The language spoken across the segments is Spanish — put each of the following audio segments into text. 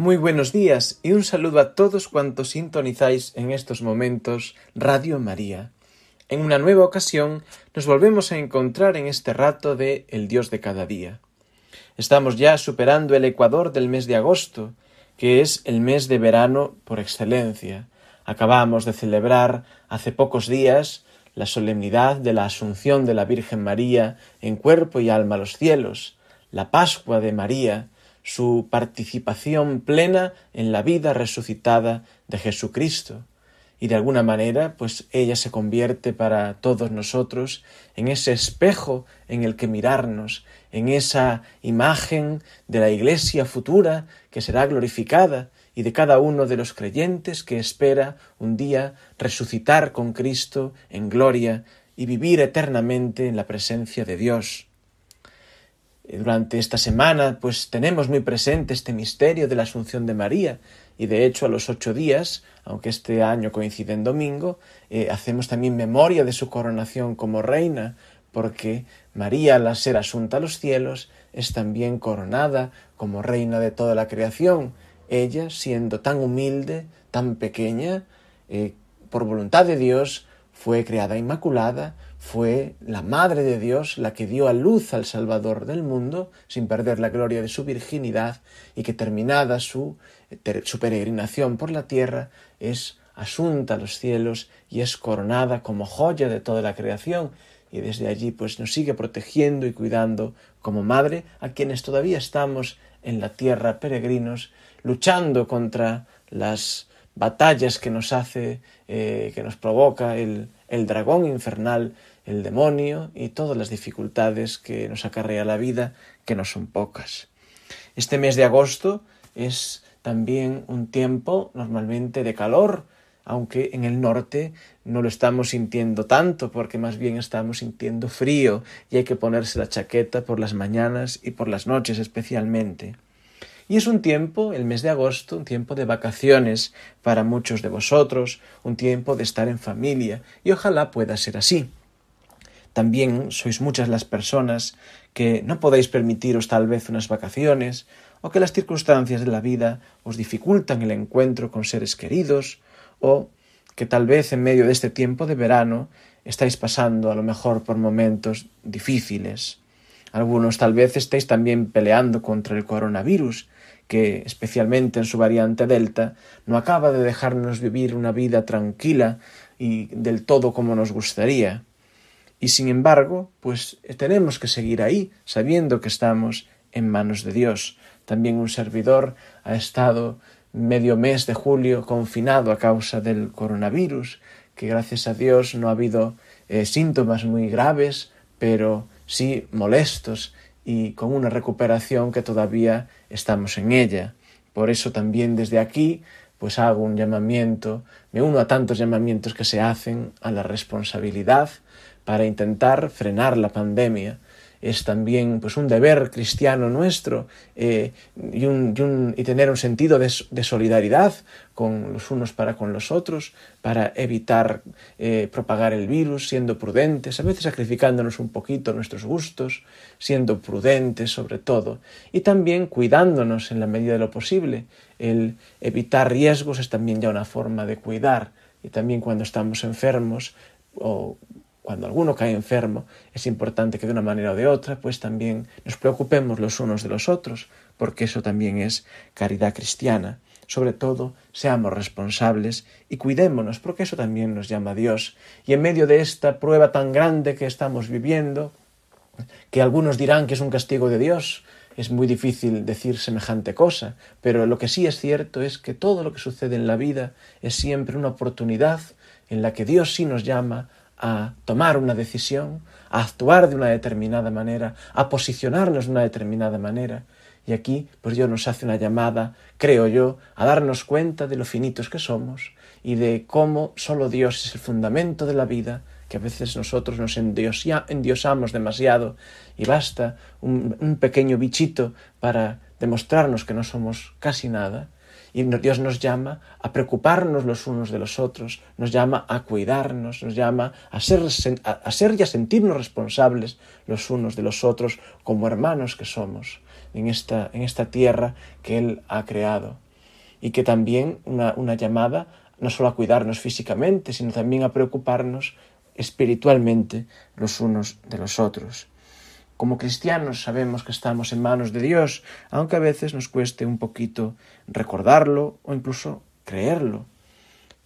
Muy buenos días y un saludo a todos cuantos sintonizáis en estos momentos Radio María. En una nueva ocasión nos volvemos a encontrar en este rato de El Dios de cada día. Estamos ya superando el ecuador del mes de agosto, que es el mes de verano por excelencia. Acabamos de celebrar hace pocos días la solemnidad de la Asunción de la Virgen María en cuerpo y alma a los cielos, la Pascua de María, su participación plena en la vida resucitada de Jesucristo. Y de alguna manera, pues ella se convierte para todos nosotros en ese espejo en el que mirarnos, en esa imagen de la Iglesia futura que será glorificada y de cada uno de los creyentes que espera un día resucitar con Cristo en gloria y vivir eternamente en la presencia de Dios. Eh, durante esta semana, pues tenemos muy presente este misterio de la Asunción de María, y de hecho a los ocho días, aunque este año coincide en domingo, eh, hacemos también memoria de su coronación como reina, porque María, al ser asunta a los cielos, es también coronada como reina de toda la creación, ella siendo tan humilde, tan pequeña, eh, por voluntad de Dios, fue creada inmaculada, fue la Madre de Dios la que dio a luz al Salvador del mundo sin perder la gloria de su virginidad y que terminada su, su peregrinación por la tierra es asunta a los cielos y es coronada como joya de toda la creación. Y desde allí pues nos sigue protegiendo y cuidando como madre a quienes todavía estamos en la tierra peregrinos luchando contra las batallas que nos hace, eh, que nos provoca el, el dragón infernal, el demonio y todas las dificultades que nos acarrea la vida, que no son pocas. Este mes de agosto es también un tiempo normalmente de calor, aunque en el norte no lo estamos sintiendo tanto, porque más bien estamos sintiendo frío y hay que ponerse la chaqueta por las mañanas y por las noches especialmente. Y es un tiempo, el mes de agosto, un tiempo de vacaciones para muchos de vosotros, un tiempo de estar en familia, y ojalá pueda ser así. También sois muchas las personas que no podéis permitiros tal vez unas vacaciones, o que las circunstancias de la vida os dificultan el encuentro con seres queridos, o que tal vez en medio de este tiempo de verano estáis pasando a lo mejor por momentos difíciles. Algunos tal vez estéis también peleando contra el coronavirus que, especialmente en su variante Delta, no acaba de dejarnos vivir una vida tranquila y del todo como nos gustaría. Y sin embargo, pues tenemos que seguir ahí, sabiendo que estamos en manos de Dios. También un servidor ha estado medio mes de julio confinado a causa del coronavirus, que gracias a Dios no ha habido eh, síntomas muy graves, pero sí molestos y con una recuperación que todavía estamos en ella. Por eso también desde aquí pues hago un llamamiento, me uno a tantos llamamientos que se hacen a la responsabilidad para intentar frenar la pandemia, es también pues un deber cristiano nuestro eh, y, tener un sentido de, solidaridad con los unos para con los otros, para evitar eh, propagar el virus, siendo prudentes, a veces sacrificándonos un poquito nuestros gustos, siendo prudentes sobre todo, y también cuidándonos en la medida de lo posible. El evitar riesgos es también ya una forma de cuidar, y también cuando estamos enfermos o cuando alguno cae enfermo, es importante que de una manera o de otra, pues también nos preocupemos los unos de los otros, porque eso también es caridad cristiana. Sobre todo, seamos responsables y cuidémonos, porque eso también nos llama a Dios. Y en medio de esta prueba tan grande que estamos viviendo, que algunos dirán que es un castigo de Dios, es muy difícil decir semejante cosa, pero lo que sí es cierto es que todo lo que sucede en la vida es siempre una oportunidad en la que Dios sí nos llama a tomar una decisión, a actuar de una determinada manera, a posicionarnos de una determinada manera. Y aquí, pues Dios nos hace una llamada, creo yo, a darnos cuenta de lo finitos que somos y de cómo solo Dios es el fundamento de la vida, que a veces nosotros nos endiosamos demasiado y basta un, un pequeño bichito para demostrarnos que no somos casi nada. Y Dios nos llama a preocuparnos los unos de los otros, nos llama a cuidarnos, nos llama a ser, a ser y a sentirnos responsables los unos de los otros como hermanos que somos en esta, en esta tierra que Él ha creado. Y que también una, una llamada no solo a cuidarnos físicamente, sino también a preocuparnos espiritualmente los unos de los otros. Como cristianos sabemos que estamos en manos de Dios, aunque a veces nos cueste un poquito recordarlo o incluso creerlo.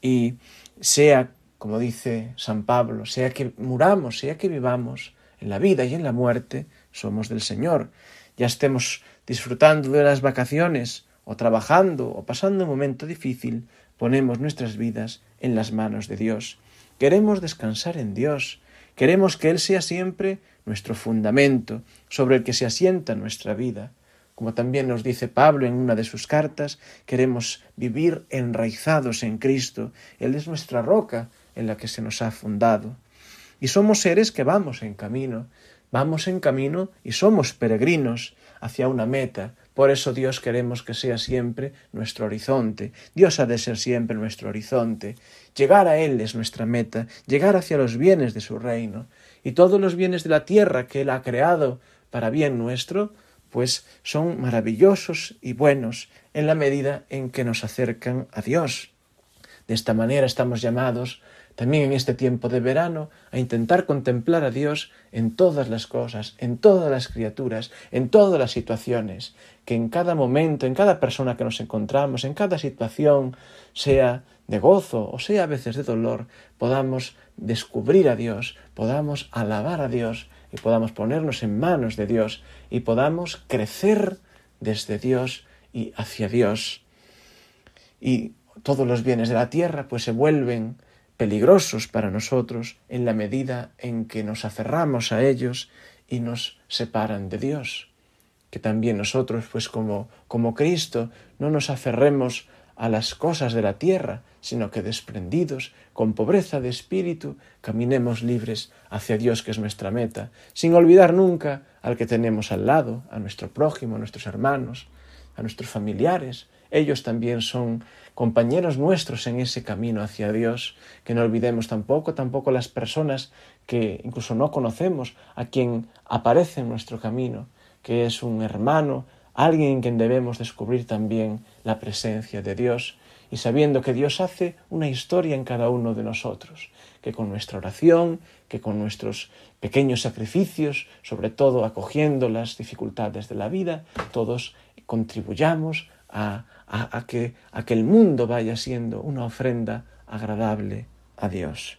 Y sea, como dice San Pablo, sea que muramos, sea que vivamos, en la vida y en la muerte, somos del Señor. Ya estemos disfrutando de las vacaciones, o trabajando, o pasando un momento difícil, ponemos nuestras vidas en las manos de Dios. Queremos descansar en Dios, queremos que Él sea siempre nuestro fundamento sobre el que se asienta nuestra vida. Como también nos dice Pablo en una de sus cartas, queremos vivir enraizados en Cristo. Él es nuestra roca en la que se nos ha fundado. Y somos seres que vamos en camino, vamos en camino y somos peregrinos hacia una meta. Por eso Dios queremos que sea siempre nuestro horizonte. Dios ha de ser siempre nuestro horizonte. Llegar a Él es nuestra meta, llegar hacia los bienes de su reino y todos los bienes de la tierra que Él ha creado para bien nuestro, pues son maravillosos y buenos en la medida en que nos acercan a Dios. De esta manera estamos llamados también en este tiempo de verano a intentar contemplar a Dios en todas las cosas, en todas las criaturas, en todas las situaciones, que en cada momento, en cada persona que nos encontramos, en cada situación, sea de gozo o sea a veces de dolor, podamos descubrir a Dios, podamos alabar a Dios y podamos ponernos en manos de Dios y podamos crecer desde Dios y hacia Dios. Y todos los bienes de la tierra pues se vuelven peligrosos para nosotros en la medida en que nos aferramos a ellos y nos separan de Dios. Que también nosotros, pues como, como Cristo, no nos aferremos a las cosas de la tierra, sino que desprendidos, con pobreza de espíritu, caminemos libres hacia Dios, que es nuestra meta, sin olvidar nunca al que tenemos al lado, a nuestro prójimo, a nuestros hermanos, a nuestros familiares. Ellos también son compañeros nuestros en ese camino hacia Dios, que no olvidemos tampoco, tampoco las personas que incluso no conocemos, a quien aparece en nuestro camino, que es un hermano, alguien en quien debemos descubrir también la presencia de Dios y sabiendo que Dios hace una historia en cada uno de nosotros, que con nuestra oración, que con nuestros pequeños sacrificios, sobre todo acogiendo las dificultades de la vida, todos contribuyamos a, que, a que el mundo vaya siendo una ofrenda agradable a Dios.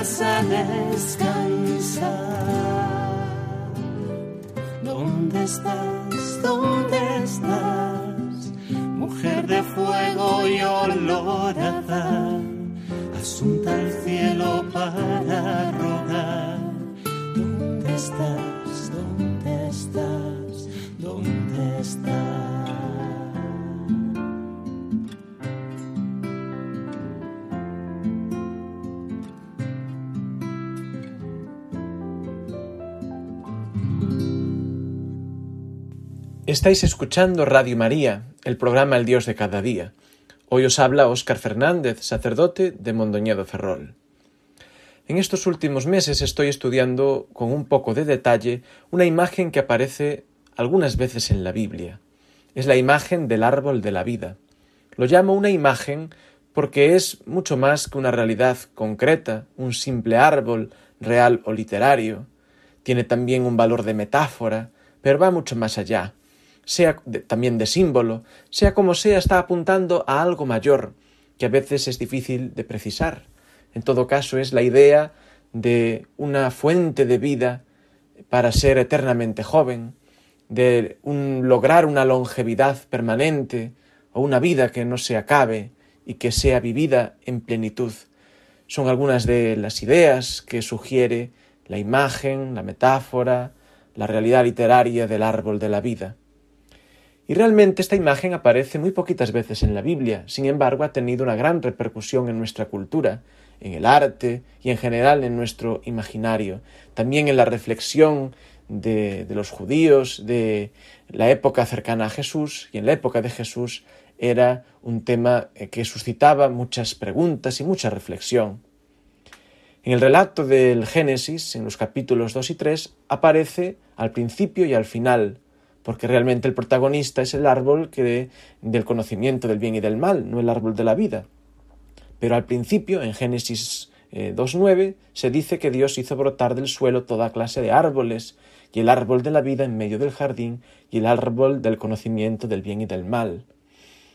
vas a descansar. ¿Dónde estás? ¿Dónde estás? Mujer de fuego y olor asunta al cielo para rogar. ¿Dónde estás? Estáis escuchando Radio María, el programa El Dios de cada día. Hoy os habla Óscar Fernández, sacerdote de Mondoñedo Ferrol. En estos últimos meses estoy estudiando con un poco de detalle una imagen que aparece algunas veces en la Biblia. Es la imagen del árbol de la vida. Lo llamo una imagen porque es mucho más que una realidad concreta, un simple árbol real o literario. Tiene también un valor de metáfora, pero va mucho más allá sea también de símbolo, sea como sea, está apuntando a algo mayor, que a veces es difícil de precisar. En todo caso, es la idea de una fuente de vida para ser eternamente joven, de un, lograr una longevidad permanente o una vida que no se acabe y que sea vivida en plenitud. Son algunas de las ideas que sugiere la imagen, la metáfora, la realidad literaria del árbol de la vida. Y realmente esta imagen aparece muy poquitas veces en la Biblia, sin embargo ha tenido una gran repercusión en nuestra cultura, en el arte y en general en nuestro imaginario, también en la reflexión de, los judíos de la época cercana a Jesús. Y en la época de Jesús era un tema eh, que suscitaba muchas preguntas y mucha reflexión. En el relato del Génesis, en los capítulos 2 y 3, aparece al principio y al final porque realmente el protagonista es el árbol que del conocimiento del bien y del mal, no el árbol de la vida. Pero al principio, en Génesis 2.9, eh, se dice que Dios hizo brotar del suelo toda clase de árboles, y el árbol de la vida en medio del jardín, y el árbol del conocimiento del bien y del mal.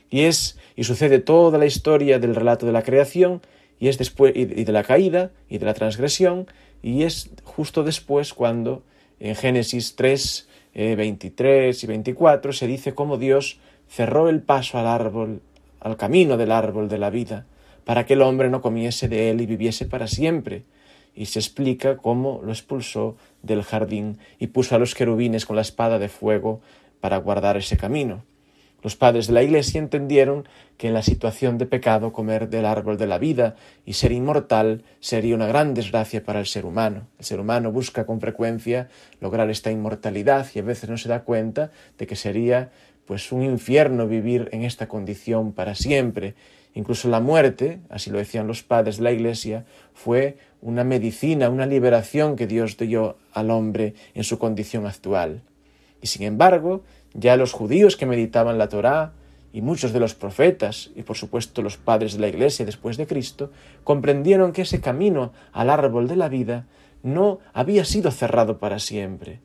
Y es, y sucede toda la historia del relato de la creación, y es después, y de la caída, y de la transgresión, y es justo después cuando en Génesis 3, 23 y 24 se dice cómo Dios cerró el paso al árbol, al camino del árbol de la vida, para que el hombre no comiese de él y viviese para siempre. Y se explica cómo lo expulsó del jardín y puso a los querubines con la espada de fuego para guardar ese camino. Los padres de la Iglesia entendieron que en la situación de pecado comer del árbol de la vida y ser inmortal sería una gran desgracia para el ser humano. El ser humano busca con frecuencia lograr esta inmortalidad y a veces no se da cuenta de que sería pues un infierno vivir en esta condición para siempre. Incluso la muerte, así lo decían los padres de la Iglesia, fue una medicina, una liberación que Dios dio al hombre en su condición actual. Y sin embargo, ya los judíos que meditaban la Torá y muchos de los profetas y por supuesto los padres de la Iglesia después de Cristo comprendieron que ese camino al árbol de la vida no había sido cerrado para siempre.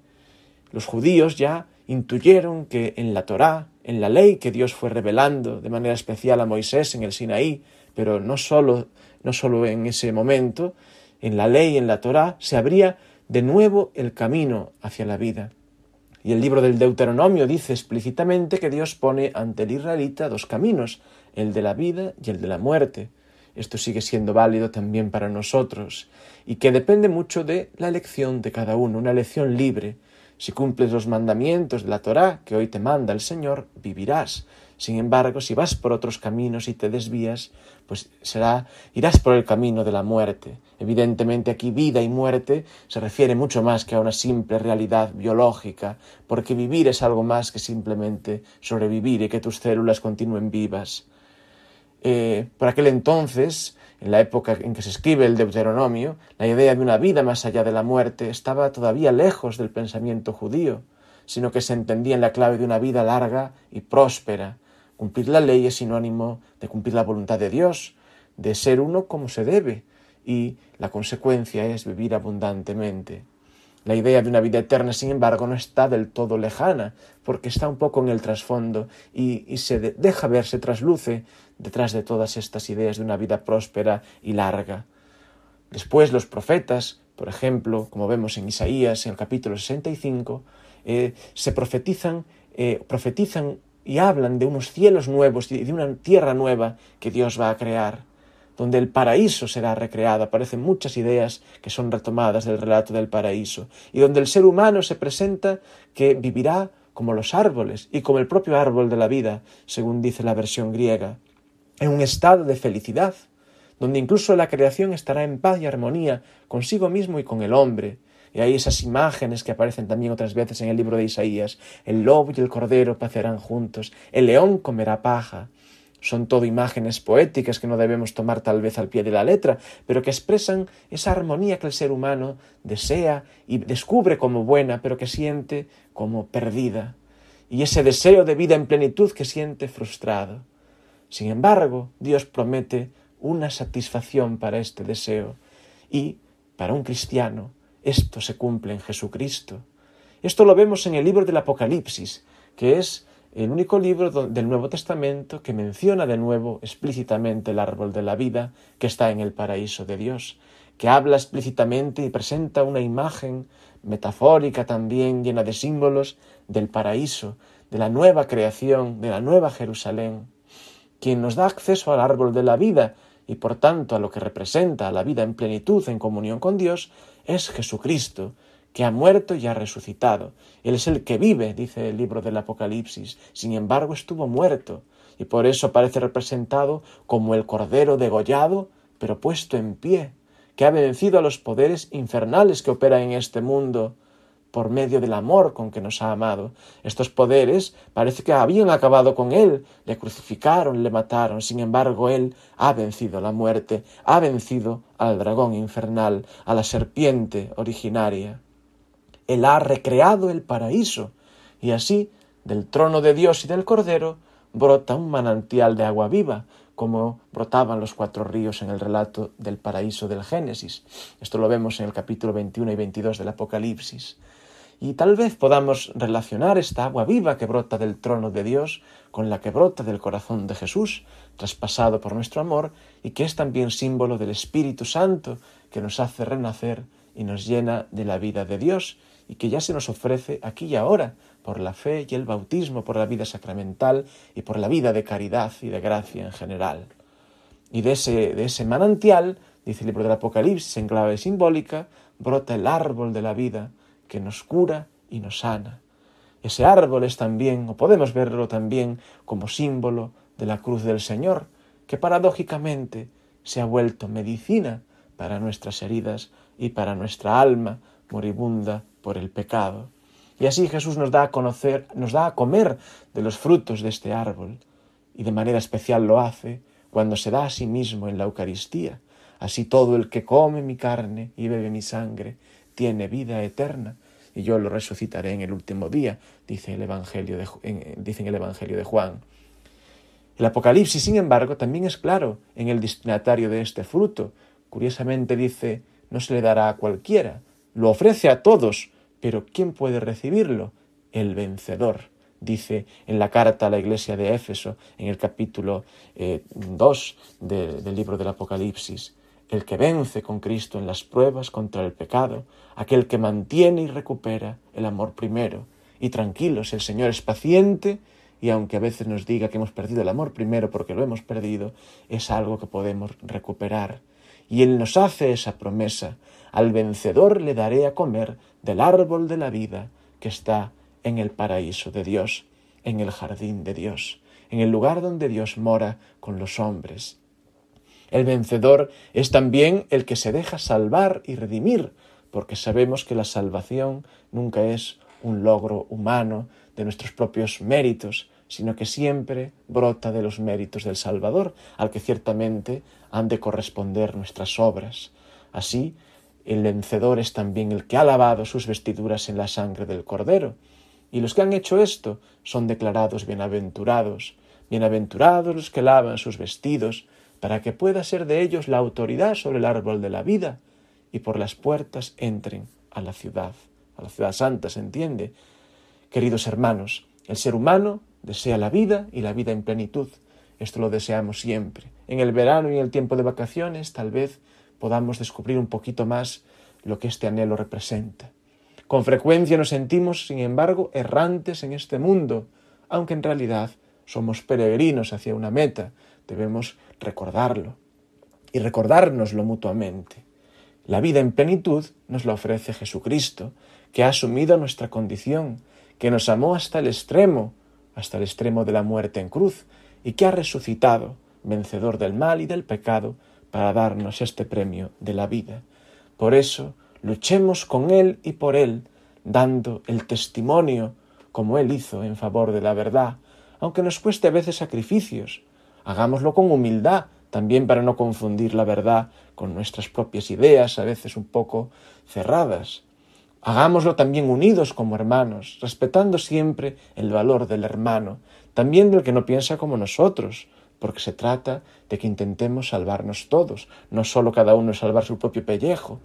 Los judíos ya intuyeron que en la Torá, en la ley que Dios fue revelando de manera especial a Moisés en el Sinaí, pero no solo, no solo en ese momento, en la ley, en la Torá, se abría de nuevo el camino hacia la vida. Y el libro del Deuteronomio dice explícitamente que Dios pone ante el israelita dos caminos, el de la vida y el de la muerte. Esto sigue siendo válido también para nosotros y que depende mucho de la elección de cada uno, una elección libre. Si cumples los mandamientos de la Torá que hoy te manda el Señor, vivirás. Sin embargo, si vas por otros caminos y te desvías, pues será irás por el camino de la muerte. Evidentemente aquí vida y muerte se refiere mucho más que a una simple realidad biológica, porque vivir es algo más que simplemente sobrevivir y que tus células continúen vivas. Eh, por aquel entonces, en la época en que se escribe el Deuteronomio, la idea de una vida más allá de la muerte estaba todavía lejos del pensamiento judío, sino que se entendía en la clave de una vida larga y próspera, Cumplir la ley es sinónimo de cumplir la voluntad de Dios, de ser uno como se debe, y la consecuencia es vivir abundantemente. La idea de una vida eterna, sin embargo, no está del todo lejana, porque está un poco en el trasfondo y, se deja ver, se trasluce detrás de todas estas ideas de una vida próspera y larga. Después los profetas, por ejemplo, como vemos en Isaías en el capítulo 65, eh, se profetizan, eh, profetizan y hablan de unos cielos nuevos y de una tierra nueva que Dios va a crear, donde el paraíso será recreado. Aparecen muchas ideas que son retomadas del relato del paraíso, y donde el ser humano se presenta que vivirá como los árboles y como el propio árbol de la vida, según dice la versión griega, en un estado de felicidad, donde incluso la creación estará en paz y armonía consigo mismo y con el hombre. Y hay esas imágenes que aparecen también otras veces en el libro de Isaías. El lobo y el cordero pacerán juntos, el león comerá paja. Son todo imágenes poéticas que no debemos tomar tal vez al pie de la letra, pero que expresan esa armonía que el ser humano desea y descubre como buena, pero que siente como perdida, y ese deseo de vida en plenitud que siente frustrado. Sin embargo, Dios promete una satisfacción para este deseo y, para un cristiano, esto se cumple en Jesucristo. Esto lo vemos en el libro del Apocalipsis, que es el único libro del Nuevo Testamento que menciona de nuevo explícitamente el árbol de la vida que está en el paraíso de Dios, que habla explícitamente y presenta una imagen metafórica también llena de símbolos del paraíso, de la nueva creación, de la nueva Jerusalén, quien nos da acceso al árbol de la vida y por tanto a lo que representa la vida en plenitud en comunión con Dios, es Jesucristo, que ha muerto y ha resucitado. Él es el que vive, dice el libro del Apocalipsis, sin embargo estuvo muerto, y por eso aparece representado como el Cordero degollado, pero puesto en pie, que ha vencido a los poderes infernales que operan en este mundo, por medio del amor con que nos ha amado. Estos poderes parece que habían acabado con él, le crucificaron, le mataron, sin embargo él ha vencido la muerte, ha vencido al dragón infernal, a la serpiente originaria. Él ha recreado el paraíso, y así, del trono de Dios y del Cordero, brota un manantial de agua viva, como brotaban los cuatro ríos en el relato del paraíso del Génesis. Esto lo vemos en el capítulo 21 y 22 del Apocalipsis. Y tal vez podamos relacionar esta agua viva que brota del trono de Dios con la que brota del corazón de Jesús, traspasado por nuestro amor, y que es también símbolo del Espíritu Santo que nos hace renacer y nos llena de la vida de Dios, y que ya se nos ofrece aquí y ahora, por la fe y el bautismo, por la vida sacramental y por la vida de caridad y de gracia en general. Y de ese, de ese manantial, dice el libro del Apocalipsis en clave simbólica, brota el árbol de la vida, que nos cura y nos sana. Ese árbol es también, o podemos verlo también, como símbolo de la cruz del Señor, que paradójicamente se ha vuelto medicina para nuestras heridas y para nuestra alma moribunda por el pecado. Y así Jesús nos da a conocer, nos da a comer de los frutos de este árbol, y de manera especial lo hace cuando se da a sí mismo en la Eucaristía. Así todo el que come mi carne y bebe mi sangre tiene vida eterna y yo lo resucitaré en el último día, dice, el Evangelio de, en, el Evangelio de Juan. El Apocalipsis, sin embargo, también es claro en el destinatario de este fruto. Curiosamente dice, no se le dará a cualquiera, lo ofrece a todos, pero ¿quién puede recibirlo? El vencedor dice en la carta a la iglesia de Éfeso, en el capítulo 2 eh, del libro del Apocalipsis el que vence con Cristo en las pruebas contra el pecado, aquel que mantiene y recupera el amor primero. Y tranquilos, el Señor es paciente y aunque a veces nos diga que hemos perdido el amor primero porque lo hemos perdido, es algo que podemos recuperar. Y Él nos hace esa promesa, al vencedor le daré a comer del árbol de la vida que está en el paraíso de Dios, en el jardín de Dios, en el lugar donde Dios mora con los hombres. El vencedor es también el que se deja salvar y redimir, porque sabemos que la salvación nunca es un logro humano de nuestros propios méritos, sino que siempre brota de los méritos del Salvador, al que ciertamente han de corresponder nuestras obras. Así, el vencedor es también el que ha lavado sus vestiduras en la sangre del Cordero, y los que han hecho esto son declarados bienaventurados. Bienaventurados los que lavan sus vestidos, para que pueda ser de ellos la autoridad sobre el árbol de la vida y por las puertas entren a la ciudad, a la ciudad santa, ¿se entiende? Queridos hermanos, el ser humano desea la vida y la vida en plenitud. Esto lo deseamos siempre. En el verano y en el tiempo de vacaciones tal vez podamos descubrir un poquito más lo que este anhelo representa. Con frecuencia nos sentimos, sin embargo, errantes en este mundo, aunque en realidad somos peregrinos hacia una meta. Debemos recordarlo y recordárnoslo mutuamente. La vida en plenitud nos la ofrece Jesucristo, que ha asumido nuestra condición, que nos amó hasta el extremo, hasta el extremo de la muerte en cruz, y que ha resucitado, vencedor del mal y del pecado, para darnos este premio de la vida. Por eso, luchemos con Él y por Él, dando el testimonio, como Él hizo en favor de la verdad, aunque nos cueste a veces sacrificios. Hagámoslo con humildad, también para no confundir la verdad con nuestras propias ideas, a veces un poco cerradas. Hagámoslo también unidos como hermanos, respetando siempre el valor del hermano, también del que no piensa como nosotros, porque se trata de que intentemos salvarnos todos, no solo cada uno salvar su propio pellejo,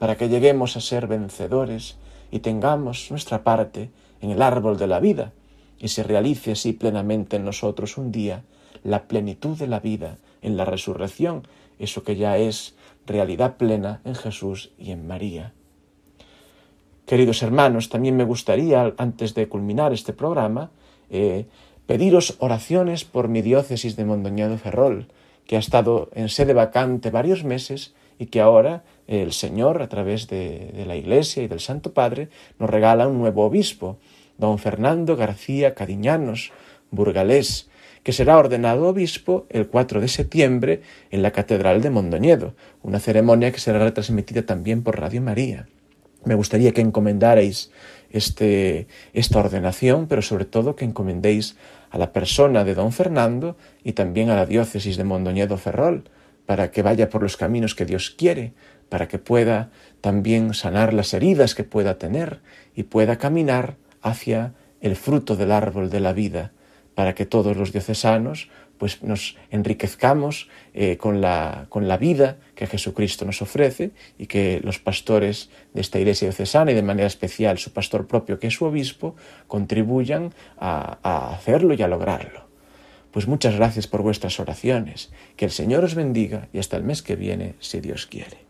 para que lleguemos a ser vencedores y tengamos nuestra parte en el árbol de la vida, y se realice así plenamente en nosotros un día la plenitud de la vida en la resurrección, eso que ya es realidad plena en Jesús y en María. Queridos hermanos, también me gustaría, antes de culminar este programa, eh, pediros oraciones por mi diócesis de Mondoñedo Ferrol, que ha estado en sede vacante varios meses y que ahora el Señor, a través de, de la Iglesia y del Santo Padre, nos regala un nuevo obispo, don Fernando García Cadiñanos, burgalés, que será ordenado obispo el 4 de septiembre en la Catedral de Mondoñedo, una ceremonia que será retransmitida también por Radio María. Me gustaría que encomendarais este, esta ordenación, pero sobre todo que encomendéis a la persona de don Fernando y también a la diócesis de Mondoñedo Ferrol, para que vaya por los caminos que Dios quiere, para que pueda también sanar las heridas que pueda tener y pueda caminar hacia el fruto del árbol de la vida, para que todos los diocesanos pues nos enriquezcamos eh, con, la, con la vida que Jesucristo nos ofrece y que los pastores de esta iglesia diocesana y de manera especial su pastor propio que es su obispo contribuyan a, a hacerlo y a lograrlo. Pues muchas gracias por vuestras oraciones, que el Señor os bendiga y hasta el mes que viene, si Dios quiere.